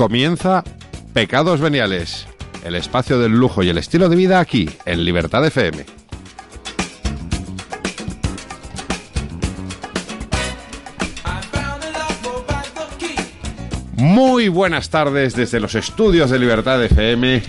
Comienza Pecados Veniales, el espacio del lujo y el estilo de vida aquí, en Libertad FM. Muy buenas tardes desde los estudios de Libertad FM.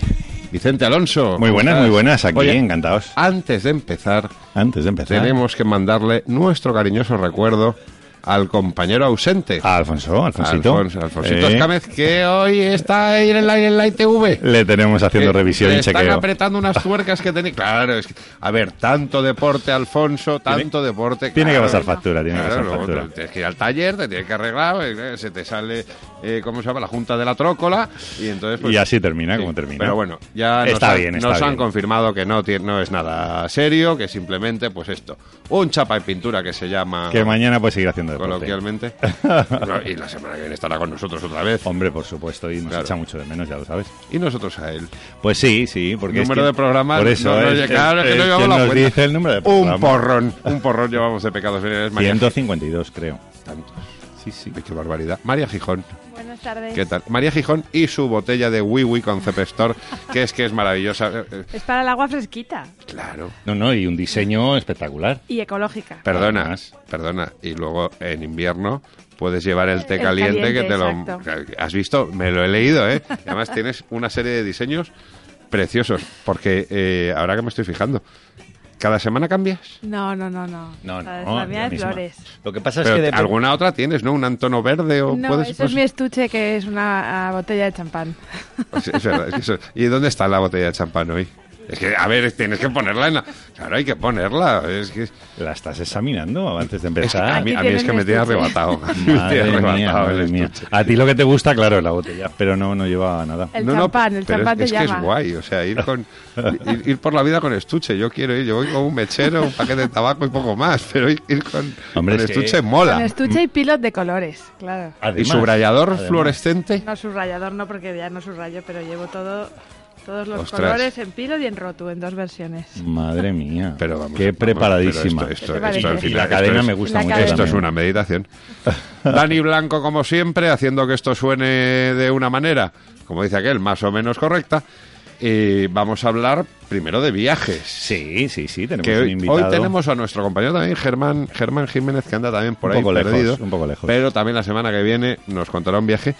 Vicente Alonso. Muy ¿cómo buenas, estás? muy buenas, aquí Oye, encantados. Antes de empezar, Antes de empezar. tenemos que mandarle nuestro cariñoso recuerdo al compañero ausente. a Alfonso, Alfonsito. Alfonso, Alfonsito Eh, Escámez, que hoy está ahí en la, en la ITV. Le tenemos haciendo Que revisión le y están chequeo. apretando unas tuercas que tenía. Claro, es que, a ver, tanto deporte, Alfonso, tanto deporte. tiene que pasar factura, tiene que pasar factura. Tienes que ir al taller, te tienes que arreglar, eh, se te sale, eh, ¿cómo se llama? La junta de la trócola. Y entonces. Pues, Y así termina, sí, como termina. Pero bueno, ya nos, Está han, bien, está nos han confirmado que no, no es nada serio, que simplemente, pues esto, un chapa y pintura que se llama. Que mañana puede seguir haciendo Coloquialmente. Y la semana que viene estará con nosotros otra vez. Hombre, por supuesto, y nos Claro. echa mucho de menos, ya lo sabes. Y nosotros a él. Pues sí, sí, porque es número que- de programas. Por eso, no, no, es- claro, es que es- no es llevamos quien la nos cuenta. dice el número de Un porrón, un porrón llevamos de pecados veniales. María 152, creo. Tantos. Sí, sí. Qué barbaridad. María Gijón, tardes. ¿qué tal? María Gijón y su botella de Wii Wii con Cepestor, que es que es maravillosa. Eh, eh, Es para el agua fresquita Claro. No, no, y un diseño espectacular. y ecológica. Perdona, Además. perdona. Y luego en invierno puedes llevar el té El caliente, caliente, que te lo... ¿Has visto? Me lo he leído, ¿eh? Además tienes una serie de diseños preciosos, porque eh, ahora que me estoy fijando, ¿cada semana cambias? No, no, no, no. No, La- no, la mía de flores. Lo que pasa es Pero que... dep- alguna otra tienes, ¿no? Un antono verde o No, puedes... eso pues- es mi estuche que es una ah, botella de champán. pues es verdad, es que eso- ¿Y dónde está la botella de champán hoy? Es que, a ver, tienes que ponerla en la... Claro, hay que ponerla. Es que... La estás examinando antes de es que empezar. a mí, Aquí a mí es que me tiene estuche. arrebatado. Me tiene Madre mía, arrebatado madre el mía. estuche. A ti lo que te gusta, claro, es la botella, pero no, no lleva nada. El No, no, champán, el pero champán es, te es que llama. es guay, o sea, ir con ir, ir por la vida con estuche. Yo quiero ir, yo voy con un mechero, un paquete de tabaco y poco más, pero ir, ir con, Hombre, con es que- estuche Con mola. estuche y pilot de colores, claro. ¿Y subrayador además. fluorescente? No subrayador no, porque ya no subrayo, pero llevo todo, todos los Ostras. colores en pilot y en rotu, en dos versiones. Madre mía. Pero vamos, Qué vamos, preparadísima. pero esto, ¿Qué esto, esto, al y la cadena es- me gusta mucho. cadena. Esto es una meditación. Dani Blanco, como siempre, haciendo que esto suene de una manera, como dice aquel, más o menos correcta. Y vamos a hablar primero de viajes. Sí, sí, sí, tenemos que un hoy, invitado. hoy tenemos a nuestro compañero también, Germán, Germán Jiménez, que anda también por Un ahí poco lejos, perdido. un poco lejos. Pero también la semana que viene nos contará un viaje.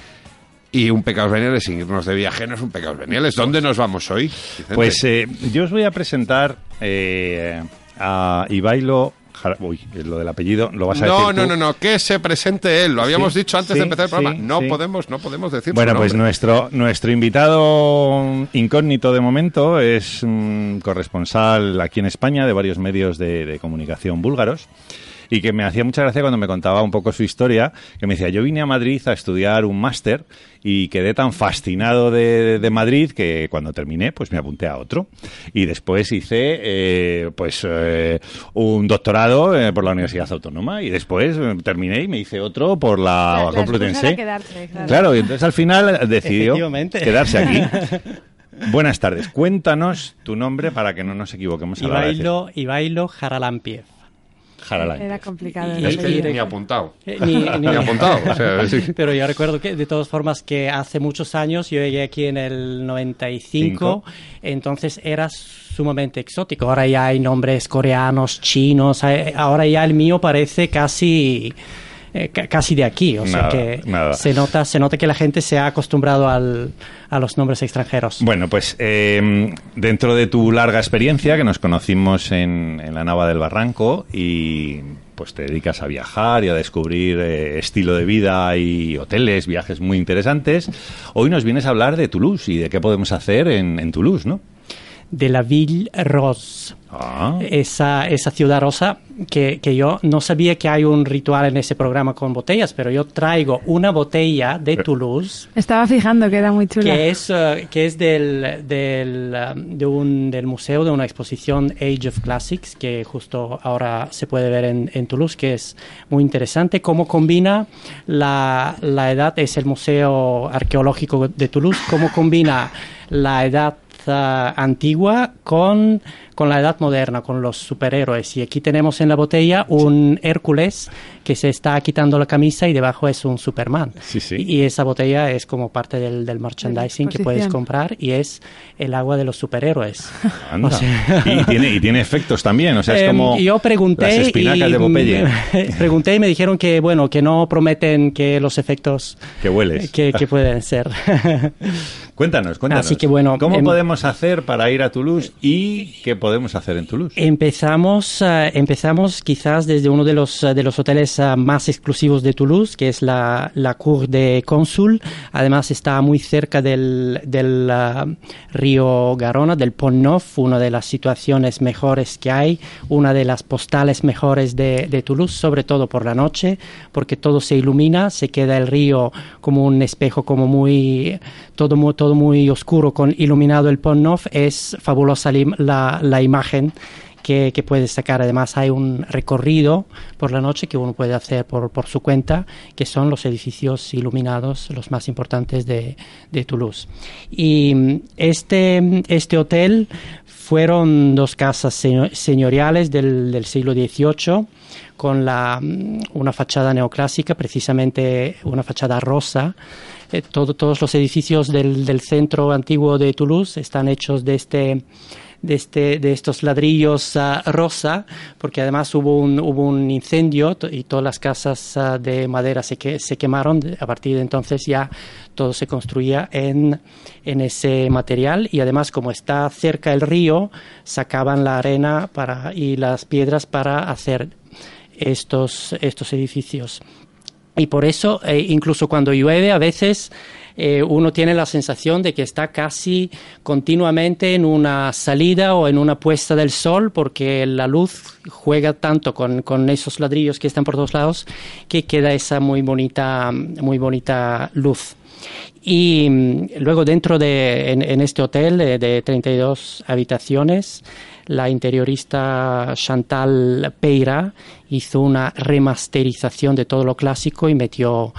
Y un pecados veniales sin irnos de viaje no es un pecados veniales. ¿Dónde nos vamos hoy? Vicente? Pues eh, yo os voy a presentar eh, a Ibailo. Uy, lo del apellido lo vas a no, decir no, tú. no, no, que se presente él. Lo habíamos Sí, dicho antes sí, de empezar el programa. sí, no podemos, no podemos decir. Bueno, pues nuestro, nuestro invitado incógnito de momento es un corresponsal aquí en España de varios medios de, de comunicación búlgaros y que me hacía mucha gracia cuando me contaba un poco su historia, que me decía, yo vine a Madrid a estudiar un máster y quedé tan fascinado de, de Madrid que cuando terminé pues me apunté a otro y después hice eh, pues eh, un doctorado eh, por la Universidad Autónoma y después terminé y me hice otro por la, La- la Complutense. excusa era quedarse, claro. Claro, y entonces al final decidió quedarse aquí. Buenas tardes. Cuéntanos tu nombre para que no nos equivoquemos a la hora de decir. Ibailo, Ibailo Era complicado. Y- Es de que ni apuntado. Eh, ni- ni- Ni apuntado. O sea, sí. Pero yo recuerdo que de todas formas que hace muchos años, yo llegué aquí en el 95, entonces era sumamente exótico. Ahora ya hay nombres coreanos, chinos, ahora ya el mío parece casi... eh, ca- casi de aquí, o sea que nada. se nota se nota que la gente se ha acostumbrado al- a los nombres extranjeros. Bueno, pues eh, dentro de tu larga experiencia, que nos conocimos en, en la Nava del Barranco y pues te dedicas a viajar y a descubrir eh, estilo de vida y hoteles, viajes muy interesantes, hoy nos vienes a hablar de Toulouse y de qué podemos hacer en, en Toulouse, ¿no? De la Ville Rose. Ah, esa, esa ciudad rosa que, que yo no sabía que hay un ritual en ese programa con botellas, pero yo traigo una botella de Toulouse Estaba fijando que era muy chula. que es, eh, que es del, del, eh, de un, del museo de una exposición Age of Classics que justo ahora se puede ver en, en Toulouse, que es muy interesante. Cómo combina la, la edad, es el museo arqueológico de Toulouse, cómo combina la edad antigua con, con la edad moderna, con los superhéroes. Y aquí tenemos en la botella un Hércules que se está quitando la camisa y debajo es un Superman. Sí, sí. Y, y esa botella es como parte del, del merchandising que puedes comprar y es el agua de los superhéroes. anda. O sea- y, tiene, y tiene efectos también, o sea, es Em, como yo pregunté las espinacas y, de Popeye. pregunté y me dijeron que bueno que no prometen que los efectos que hueles. que, que pueden ser Cuéntanos, cuéntanos. Así que bueno, ¿Cómo em- podemos hacer para ir a Toulouse y qué podemos hacer en Toulouse? Empezamos, eh, empezamos quizás desde uno de los, eh, de los hoteles eh, más exclusivos de Toulouse, que es la, la Cour de Consul. Además está muy cerca del, del río Garona, del Pont Neuf, una de las situaciones mejores que hay, una de las postales mejores de, de Toulouse, sobre todo por la noche, porque todo se ilumina, se queda el río como un espejo, como muy, todo muy, todo muy oscuro, con iluminado el Pont Neuf. Es fabulosa la, la imagen que, que puedes sacar. Además hay un recorrido por la noche que uno puede hacer por, su cuenta, que son los edificios iluminados, los más importantes de, Toulouse. Y mm, este, este hotel fueron dos casas seño- señoriales del, siglo XVIII con la, mm, una fachada neoclásica, precisamente una fachada rosa. Eh, todo- todos los edificios del centro antiguo de Toulouse están hechos de este de, este, de estos ladrillos ah, rosa, porque además hubo un, hubo un incendio y todas las casas ah, de madera se, que, se quemaron. A partir de entonces ya todo se construía en, en ese material y además como está cerca el río, sacaban la arena para, y las piedras para hacer estos, estos edificios. Y por eso, eh, incluso cuando llueve, a veces eh, uno tiene la sensación de que está casi continuamente en una salida o en una puesta del sol, porque la luz juega tanto con, con esos ladrillos que están por todos lados, que queda esa muy bonita, muy bonita luz. Y mm, luego dentro de en, este hotel eh, de 32 habitaciones, la interiorista Chantal Peira hizo una remasterización de todo lo clásico y metió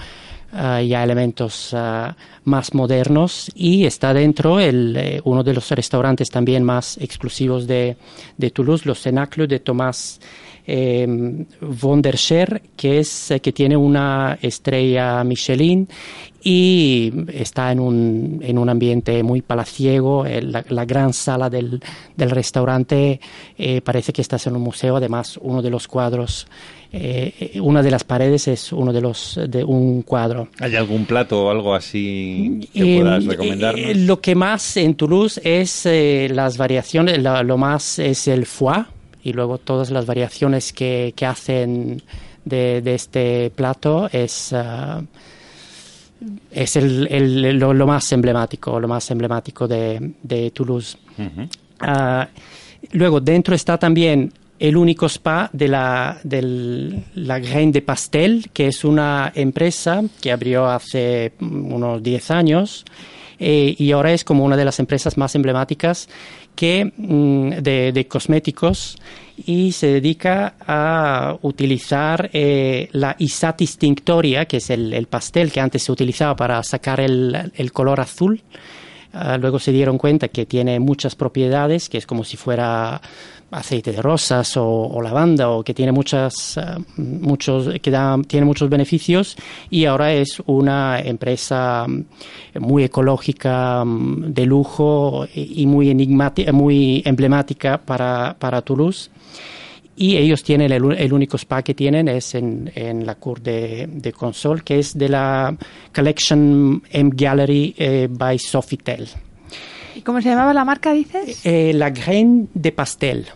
ah, ya elementos ah, más modernos y está dentro el, eh, uno de los restaurantes también más exclusivos de, de Toulouse, los Cenacles de Tomás eh, von der Scher, que, es, eh, que tiene una estrella Michelin y está en un, en un ambiente muy palaciego. El- la, la gran sala del, del restaurante eh, parece que estás en un museo. Además, uno de los cuadros, eh, eh, una de las paredes es uno de los de un cuadro. ¿Hay algún plato o algo así que Eh, puedas eh, recomendarnos? lo que más en Toulouse es eh, las variaciones, lo, lo más es el foie y luego todas las variaciones que, que hacen de, de este plato es, ah, es el, el- lo, lo más emblemático, lo más emblemático de, de Toulouse. Ah, luego, dentro está también el único spa de la, del, la Grain de Pastel, que es una empresa que abrió hace unos 10 años eh, y ahora es como una de las empresas más emblemáticas que, mm, de, cosméticos y se dedica a utilizar eh, la Isatis tinctoria, que es el, el pastel que antes se utilizaba para sacar el, el color azul. Ah, luego se dieron cuenta que tiene muchas propiedades, que es como si fuera aceite de rosas o, o lavanda o que tiene muchas eh, muchos que da, tiene muchos beneficios y ahora es una empresa mm, muy ecológica mm, de lujo y y muy enigmática muy emblemática para, para Toulouse. Y ellos tienen el, único spa que tienen es en, en la Cour de, de Console que es de la Collection M Gallery eh, by Sofitel. ¿Y cómo se llamaba la marca, dices? eh, la Graine de Pastel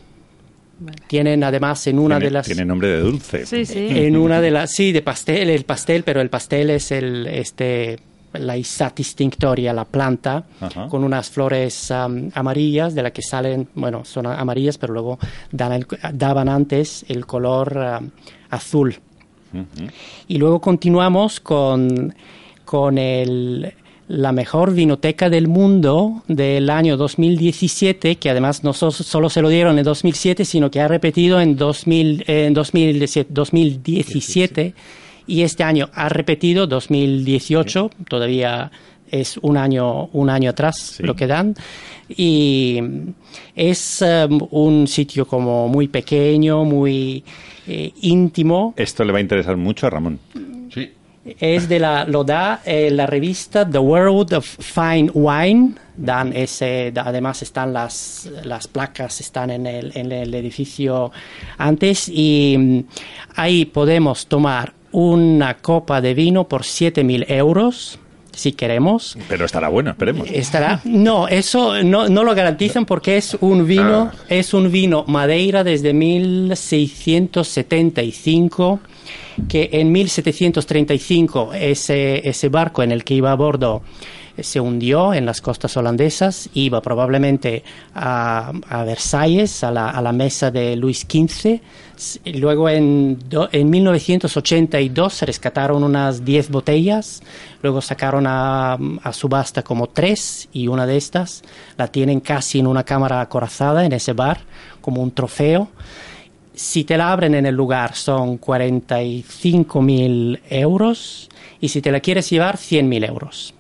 tienen además en una tiene, de las tiene nombre de dulce. Sí, sí. en una de las sí de pastel el pastel pero el pastel es el este la Isatis tinctoria la planta Ajá. con unas flores am, amarillas de las que salen bueno son amarillas pero luego dan el- daban antes el color azul y luego continuamos con con el la mejor vinoteca del mundo del año 2017, que además no so- solo se lo dieron en 2007, sino que ha repetido en, 2000, en 2017, 2017 y este año ha repetido 2018, todavía es un año, un año atrás Sí. lo que dan. Y es um, un sitio como muy pequeño, muy eh, íntimo. Esto le va a interesar mucho a Ramón. Sí. Es de la, lo da eh, la revista The World of Fine Wine. Dan ese, además están las, las placas, están en el, en el edificio antes y mm, ahí podemos tomar una copa de vino por 7.000 euros, si queremos. Pero estará bueno, esperemos. Estará. No, eso no, no lo garantizan porque es un vino, es un vino Madeira desde 1675 que en 1735 ese, ese barco en el que iba a bordo se hundió en las costas holandesas, iba probablemente a, Versalles, a la, mesa de Luis XV. Luego en, do- en 1982 se rescataron unas 10 botellas, luego sacaron a, a subasta como tres y una de estas la tienen casi en una cámara acorazada en ese bar como un trofeo. Si te la abren en el lugar son 45 mil euros y si te la quieres llevar 100 mil euros.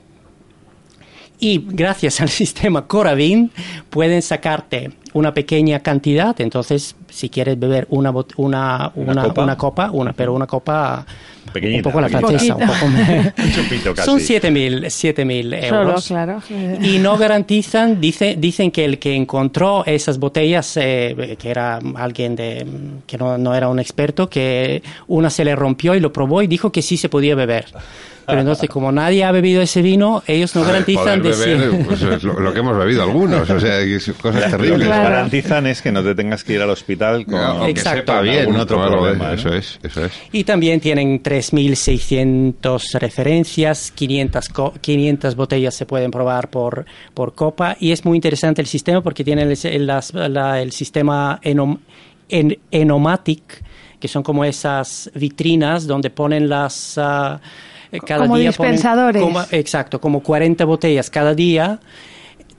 Y gracias al sistema Coravin pueden sacarte una pequeña cantidad. Entonces, si quieres beber una, una, Una una, copa. una copa, una, pero una copa Pequeñita, un poco la francesa, un poco Un casi. Son 7.000 siete mil Solo, euros. claro. Y no garantizan, dice, dicen que el que encontró esas botellas, eh, que era alguien de, que no, no era un experto, que una se le rompió y lo probó y dijo que sí se podía beber. Pero entonces, como nadie ha bebido ese vino, ellos no garantizan de si- beber, pues, es lo, lo que hemos bebido algunos, o sea, cosas Lo que terribles. Claro. garantizan es que no te tengas que ir al hospital con Aunque Exacto. sepa bien, algún otro problema. ¿no? Eso es, eso es. Y también tienen 3.600 referencias, 500, co- 500 botellas se pueden probar por, por copa. Y es muy interesante el sistema porque tienen el, el- las- la- el sistema enom, en, Enomatic, que son como esas vitrinas donde ponen las... ah, cada Como día ponen dispensadores. como- exacto, como 40 botellas cada día.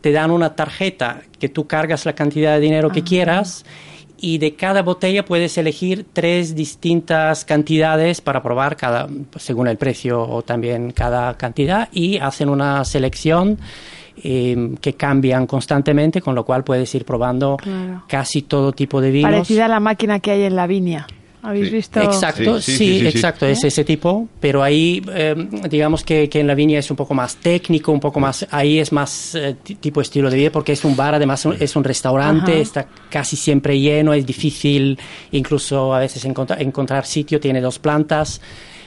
Te dan una tarjeta que tú cargas la cantidad de dinero que quieras y de cada botella puedes elegir tres distintas cantidades para probar cada según el precio o también cada cantidad y hacen una selección eh, que cambian constantemente con lo cual puedes ir probando Claro. casi todo tipo de vinos Parecida a la máquina que hay en la viña. ¿Habéis Sí. visto? Exacto, Sí, sí, sí, sí, sí, sí. exacto, es ese tipo, pero ahí eh, digamos que, que en la viña es un poco más técnico, un poco más, ahí es más eh, ti- tipo estilo de vida porque es un bar, además es un restaurante, Ajá. está casi siempre lleno, es difícil incluso a veces encontrar, encontrar sitio, tiene dos plantas,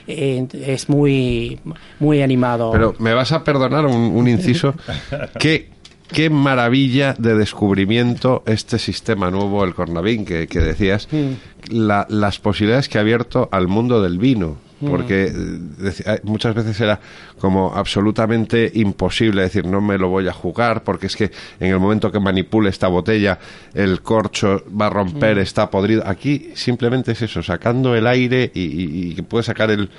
eh, es muy, muy animado. Pero me vas a perdonar un, un inciso. ¿Qué, qué maravilla de descubrimiento este sistema nuevo, el Cornavín, que, que decías, la- las posibilidades que ha abierto al mundo del vino. Porque eh, eh, muchas veces era como absolutamente imposible decir no me lo voy a jugar porque es que en el momento que manipule esta botella el corcho va a romper, está podrido. Aquí simplemente es eso, sacando el aire y, y- y que puede sacar el,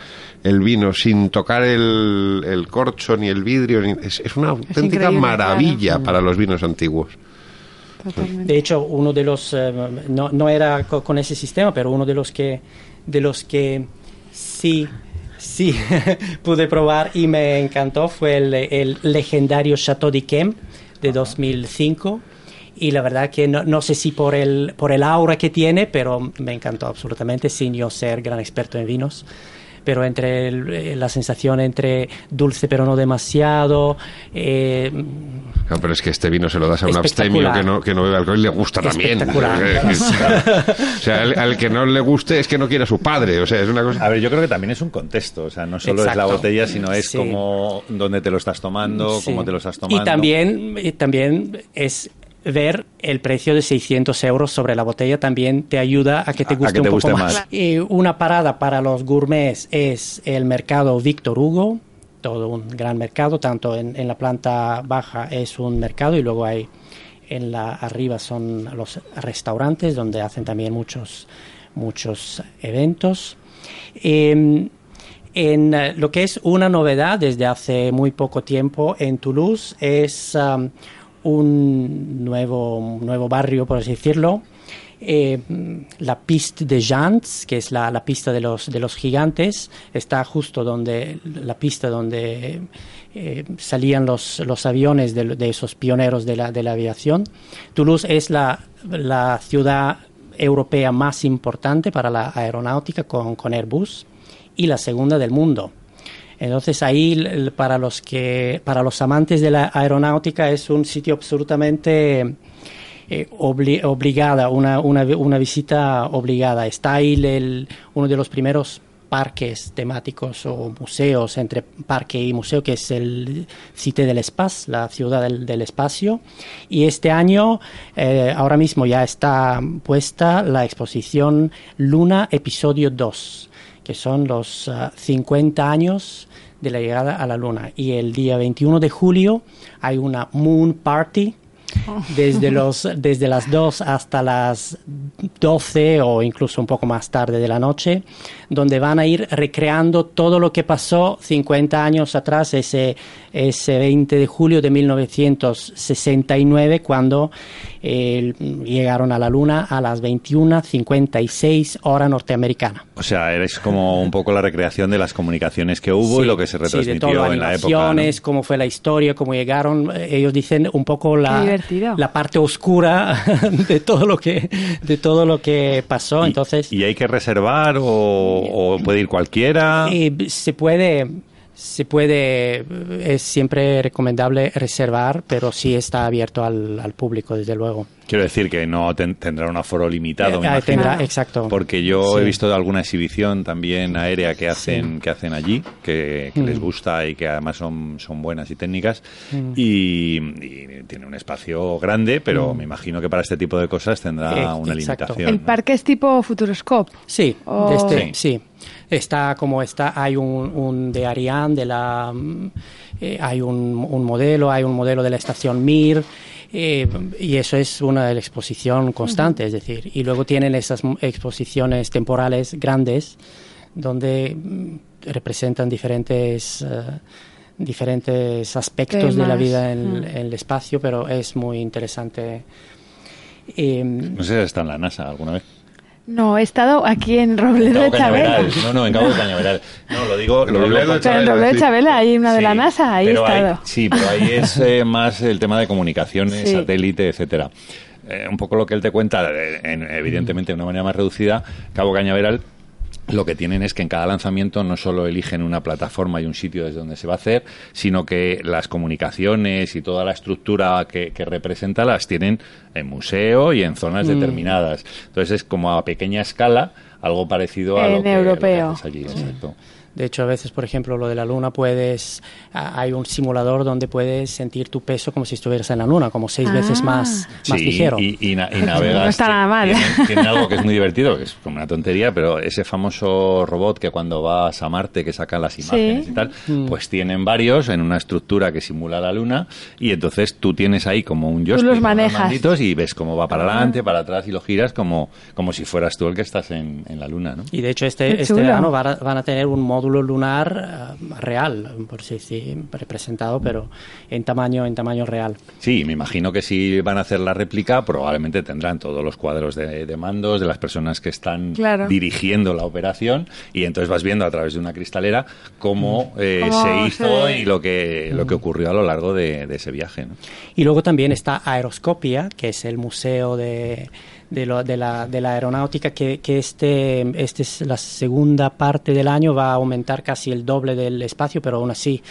el vino sin tocar el, el corcho ni el vidrio. ni- es, es una auténtica maravilla para los vinos antiguos. Totalmente. De hecho, uno de los eh, no, no era co- con ese sistema, pero uno de los que de los que sí. Sí pude probar y me encantó. Fue el, el legendario Chateau d'Yquem de 2005 y la verdad que no, no, sé si por el, por el aura que tiene, pero me encantó absolutamente sin yo ser gran experto en vinos pero entre eh, la sensación entre dulce pero no demasiado. Eh, pero es que este vino se lo das a un abstemio que no, que no bebe alcohol y le gusta también. o sea, al, que no le guste es que no quiere a su padre. O sea, es una cosa. A ver, yo creo que también es un contexto. O sea, no solo es la botella, sino es como dónde te lo estás tomando, cómo te lo estás tomando. Y también, y también es ver el precio de 600 euros sobre la botella también te ayuda a que te guste un poco más. Y una parada para los gourmets es el mercado Víctor Hugo, todo un gran mercado, tanto en, la planta baja es un mercado y luego hay en la arriba son los restaurantes donde hacen también muchos muchos eventos. Em, en eh, lo que es una novedad desde hace muy poco tiempo en Toulouse es um, un nuevo, nuevo barrio, por así decirlo. Eh, la pista de Jants, que es la, la, pista de los, de los gigantes, está justo donde la pista donde eh, salían los, los aviones de, de, esos pioneros de la, de la aviación. Toulouse es la, la, ciudad europea más importante para la aeronáutica con, con Airbus y la segunda del mundo. Entonces ahí para los que para los amantes de la aeronáutica es un sitio absolutamente eh, obligada, una, una, visita obligada. Está ahí el, uno de los primeros parques temáticos o museos entre parque y museo, que es el Cité del Espacio, la ciudad del, espacio. Y este año, eh, ahora mismo ya está puesta la exposición Luna Episodio 2 que son los 50 ah, años de la llegada a la Luna. Y el día 21 de julio hay una Moon Party desde, los, desde las 2 hasta las 12 o incluso un poco más tarde de la noche, donde van a ir recreando todo lo que pasó 50 años atrás, ese, ese 20 de julio de 1969, cuando eh, llegaron a la Luna a las 21.56 hora norteamericana. O sea, eres como un poco la recreación de las comunicaciones que hubo y lo que se retransmitió en la época. ¿no? cómo fue la historia, cómo llegaron. Ellos dicen un poco la la parte oscura de todo lo que de todo lo que pasó. ¿Y, Entonces, ¿y hay que reservar o, puede ir cualquiera? se puede se puede, es siempre recomendable reservar, pero sí está abierto al, al público, desde luego. Quiero decir que no tendrá un aforo limitado, me eh, tendrá, exacto. Porque yo he visto alguna exhibición también aérea que hacen que hacen allí, que, les mm. gusta y que además son, son buenas y técnicas. Mm. Y, tiene un espacio grande, pero mm. me imagino que para este tipo de cosas tendrá eh, una limitación. ¿El parque es tipo Futuroscope? Sí, este, sí. Está como está, hay un, un de Ariane, de la, eh, hay un, un modelo, hay un modelo de la estación Mir. Eh, y eso es una exposición constante, es decir, y luego tienen esas exposiciones temporales grandes donde mm, representan diferentes, eh, diferentes aspectos de la vida en, el espacio, pero es muy interesante. no sé si está en la NASA alguna vez. No, he estado aquí en Robledo de Chabela. No, no, en Cabo de Cañaveral. No, lo digo... Lo digo de Pero en Robledo de Chabela hay una de la NASA, ahí he estado. sí, pero ahí es eh, más el tema de comunicaciones, satélite, etcétera. Eh, un poco lo que él te cuenta, eh, evidentemente de una manera más reducida, Cabo Cañaveral lo que tienen es que en cada lanzamiento no solo eligen una plataforma y un sitio desde donde se va a hacer, sino que las comunicaciones y toda la estructura que, representa las tienen en museo y en zonas mm. determinadas. Entonces es como a pequeña escala algo parecido a lo que, europeo. allí. Exacto. De hecho, a veces, por ejemplo, lo de la luna, puedes, hay un simulador donde puedes sentir tu peso como si estuvieras en la luna, como seis veces ah. más, más ligero. Y, y, navegas. no está nada mal. Tiene, algo que es muy divertido, que es como una tontería, pero ese famoso robot que cuando vas a Marte, que saca las imágenes y tal, mm. pues tienen varios en una estructura que simula la luna, y entonces tú tienes ahí como un joystick. Tú los manejas. Y ves cómo va para adelante, para atrás, y lo giras como, como si fueras tú el que estás en, en la luna, ¿no? Y de hecho, este, este verano van a, van a tener un modo módulo lunar eh, real, por si sí, representado, pero en tamaño, en tamaño real. Sí, me imagino que si van a hacer la réplica, probablemente tendrán todos los cuadros de, de mandos de las personas que están Claro. dirigiendo la operación y entonces vas viendo a través de una cristalera cómo, eh, Cómo se hizo se- y lo que, lo que ocurrió a lo largo de, de ese viaje. ¿no? Y luego también está Aeroscopia, que es el museo de, de, lo- de la, de la aeronáutica, que, que este, este es la segunda parte del año, va a aumentar casi el doble del espacio, pero aún así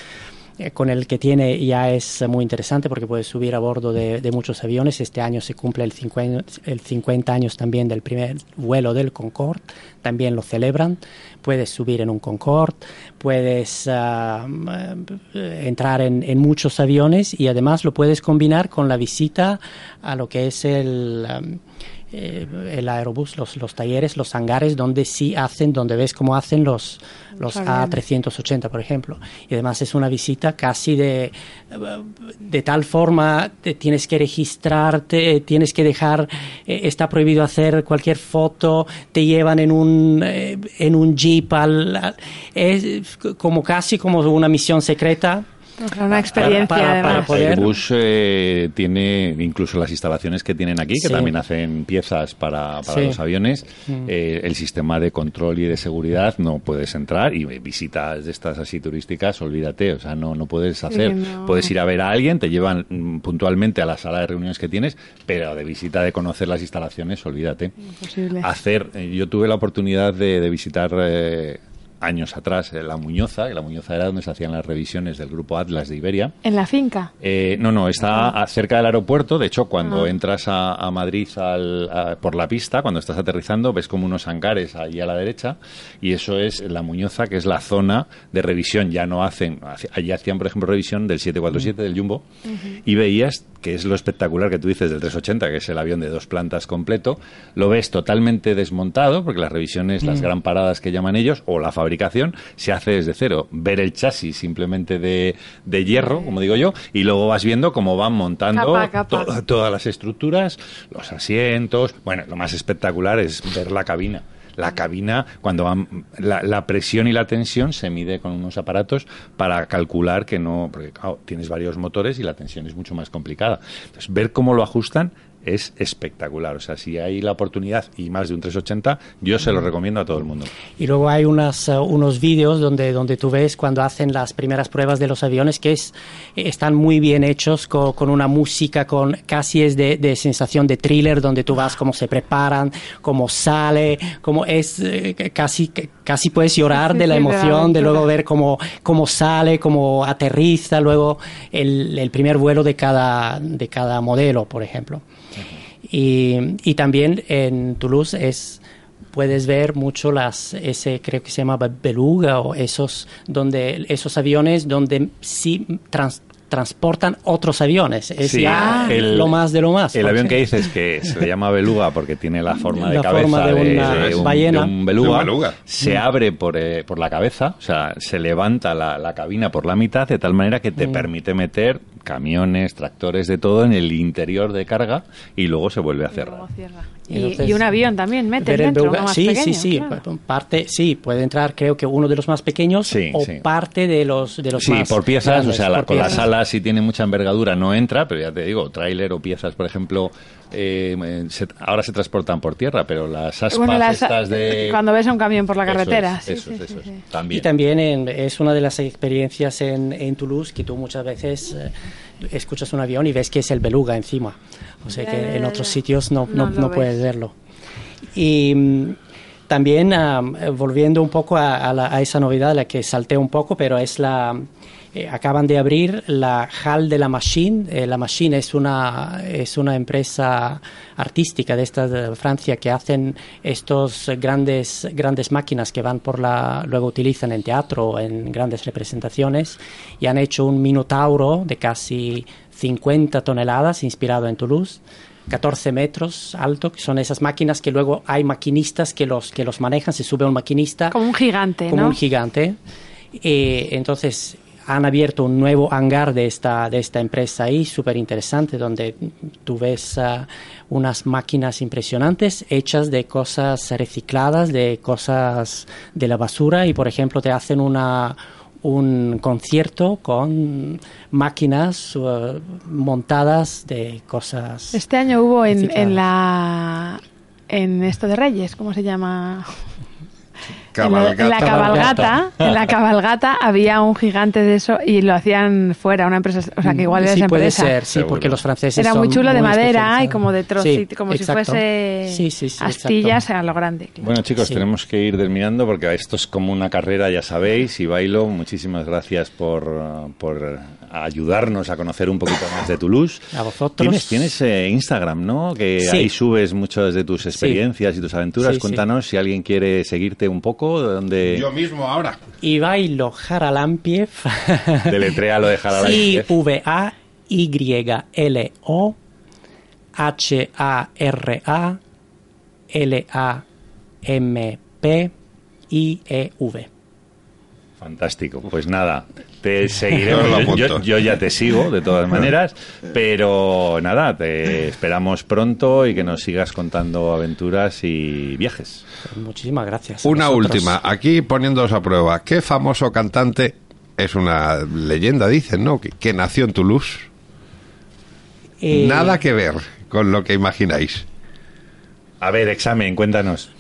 eh, con el que tiene ya es muy interesante porque puedes subir a bordo de, muchos aviones. Este año se cumple el 50, el 50 años también del primer vuelo del Concorde, también lo celebran. Puedes subir en un Concorde, puedes eh, entrar en, en muchos aviones y además lo puedes combinar con la visita a lo que es el... eh, el aerobús, los, los talleres, los hangares donde sí hacen, donde ves cómo hacen los, los aviones. A380, por ejemplo. Y además es una visita casi de, de tal forma, te tienes que registrarte, tienes que dejar, eh, está prohibido hacer cualquier foto, te llevan en un, eh, en un jeep, al, al- es como casi como una misión secreta. Una experiencia para- para poder- Airbus eh, tiene incluso las instalaciones que tienen aquí, que Sí. también hacen piezas para, para Sí. los aviones. Eh, el sistema de control y de seguridad no puedes entrar y visitas de estas así turísticas, olvídate, o sea, no, no puedes hacer. no. Puedes ir a ver a alguien, te llevan mm, puntualmente a la sala de reuniones que tienes, pero de visita de conocer las instalaciones, olvídate. Imposible. Hacer, eh, yo tuve la oportunidad de, de visitar eh, años atrás eh, la Muñoza, que la Muñoza era donde se hacían las revisiones del grupo Atlas de Iberia. En la finca. Eh, no, no, está a- cerca del aeropuerto. De hecho, cuando Ah. entras a, a Madrid al- a- por la pista, cuando estás aterrizando, ves como unos hangares allí a la derecha. Y eso es la Muñoza, que es la zona de revisión. Ya no hacen. Allí hacían, por ejemplo, revisión del 747 del Jumbo. Y veías que es lo espectacular que tú dices del 380, que es el avión de dos plantas completo. Lo ves totalmente desmontado, porque las revisiones, las gran paradas que llaman ellos, o la fabricación, se hace desde cero. Ver el chasis simplemente de, de hierro, como digo yo, y luego vas viendo cómo van montando Capa a capa. to- todas las estructuras, los asientos. Bueno, lo más espectacular es ver la cabina. La cabina, cuando van, la, la presión y la tensión se mide con unos aparatos para calcular que no, porque claro, tienes varios motores y la tensión es mucho más complicada. Entonces, ver cómo lo ajustan es espectacular. O sea, si hay la oportunidad y más de un 380, yo se lo recomiendo a todo el mundo. Y luego hay unas, eh, unos vídeos donde, donde tú ves cuando hacen las primeras pruebas de los aviones que es, están muy bien hechos co- con, una música, con casi es de, de sensación de thriller donde tú vas cómo se preparan, cómo sale, cómo es, eh, casi, casi puedes llorar Sí, de la sí, de la emoción de luego ver cómo, cómo sale, cómo aterriza, luego el, el primer vuelo de cada, de cada modelo, por ejemplo. Y, y también en Toulouse es puedes ver mucho las ese creo que se llama be- beluga o esos donde esos aviones donde sí trans- transportan otros aviones. Es Sí, ya el- lo más de lo más. El avión que dices que se le llama beluga porque tiene la forma de La cabeza forma de una un, ballena. de un beluga, De un beluga. se abre por, eh, por la cabeza, o sea, se levanta la, la cabina por la mitad de tal manera que te permite meter camiones, tractores, de todo en el interior de carga y luego se vuelve a cerrar. Y Y, entonces, y un avión también mete dentro, beluga- uno más sí, pequeño. sí, sí, claro. parte, sí, puede entrar creo que uno de los más pequeños Sí, o sí. parte de los de los Sí, más por piezas, grandes, o sea, la- por con las alas si tiene mucha envergadura no entra, pero ya te digo, tráiler o piezas, por ejemplo, eh, se- ahora se transportan por tierra, pero las aspas Bueno, las- estas de... cuando ves a un camión por la Eso carretera. es, sí, eso sí, es, sí, eso es. sí. También. Y también en- es una de las experiencias en, en Toulouse que tú muchas veces eh, escuchas un avión y ves que es el beluga encima. O sea que en otros sitios no, no, No no puedes verlo. Y mm, también am, eh, volviendo un poco a, a la- a esa novedad, a la que salté un poco, pero es la... eh, acaban de abrir la Hall de la Machine. Eh, la Machine es una, es una empresa artística de esta de Francia que hacen estos grandes, grandes máquinas que van por la, luego utilizan en teatro en grandes representaciones y han hecho un minotauro de casi 50 toneladas inspirado en Toulouse. 14 metros alto, que son esas máquinas que luego hay maquinistas que los, que los manejan, se sube un maquinista Como un gigante, como ¿no? un gigante. Eh, entonces han abierto un nuevo hangar de esta, de esta empresa ahí, súper interesante, donde tú ves ah, unas máquinas impresionantes hechas de cosas recicladas, de cosas de la basura y, por ejemplo, te hacen una un concierto con máquinas uh, montadas de cosas. Este año hubo en, en la en esto de Reyes, ¿cómo se llama? En la, en la Cabalgata. en la cabalgata había un gigante de eso y lo hacían fuera, una empresa, o sea que igual era sí esa puede empresa. ser, sí, Seguro. porque los franceses Era muy son chulo de madera y como de trocito, Sí, como exacto. si fuese Sí, sí, sí, astillas exacto. a lo grande. claro. Bueno, chicos, Sí. tenemos que ir terminando porque esto es como una carrera, ya sabéis. Y Bailo, muchísimas gracias por, por ayudarnos a conocer un poquito más de Toulouse. A vosotros. Tienes, tienes eh, Instagram, ¿no? Que Sí. ahí subes muchas de tus experiencias y tus aventuras. Sí, sí. Cuéntanos si alguien quiere seguirte un poco, ¿dónde Yo mismo ahora. Y bailo Jaralampiev. deletrea lo de Jaralampiev? V A Y L O H A R A L A M P I E V. Fantástico. Pues nada, te seguiremos. Yo, ya te sigo, de todas maneras. Pero nada, te esperamos pronto y que nos sigas contando aventuras y viajes. Muchísimas gracias. Una vosotros. última, aquí poniéndoos a prueba. ¿Qué famoso cantante es una leyenda, dicen, ¿no? Que, que nació en Toulouse. Eh, Nada que ver con lo que imagináis. A ver, examen, cuéntanos.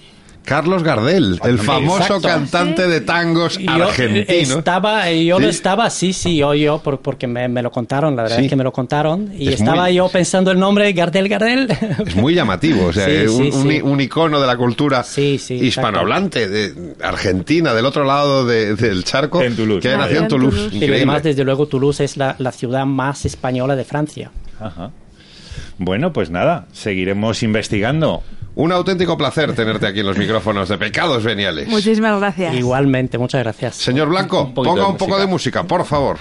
Carlos Gardel, el famoso Exacto. cantante de tangos Yo argentino. estaba, yo lo Sí. estaba, sí, sí, yo, yo, por- porque me, me lo contaron, la verdad Sí. es que me lo contaron. Y Es estaba muy- yo pensando el nombre Gardel Gardel. Es muy llamativo, o sea, Sí, es un, sí, un- sí. un icono de la cultura Sí, sí, hispanohablante de Argentina, del otro lado de- del charco, En Toulouse. que Nació nació en en Toulouse. Toulouse. Pero además, desde luego, Toulouse es la, la ciudad más española de Francia. Ajá. Bueno, pues nada, seguiremos investigando. Un auténtico placer tenerte aquí en los micrófonos de Pecados Veniales. Muchísimas gracias. Igualmente, muchas gracias. Señor Blanco, Un ponga un poco de música, por favor.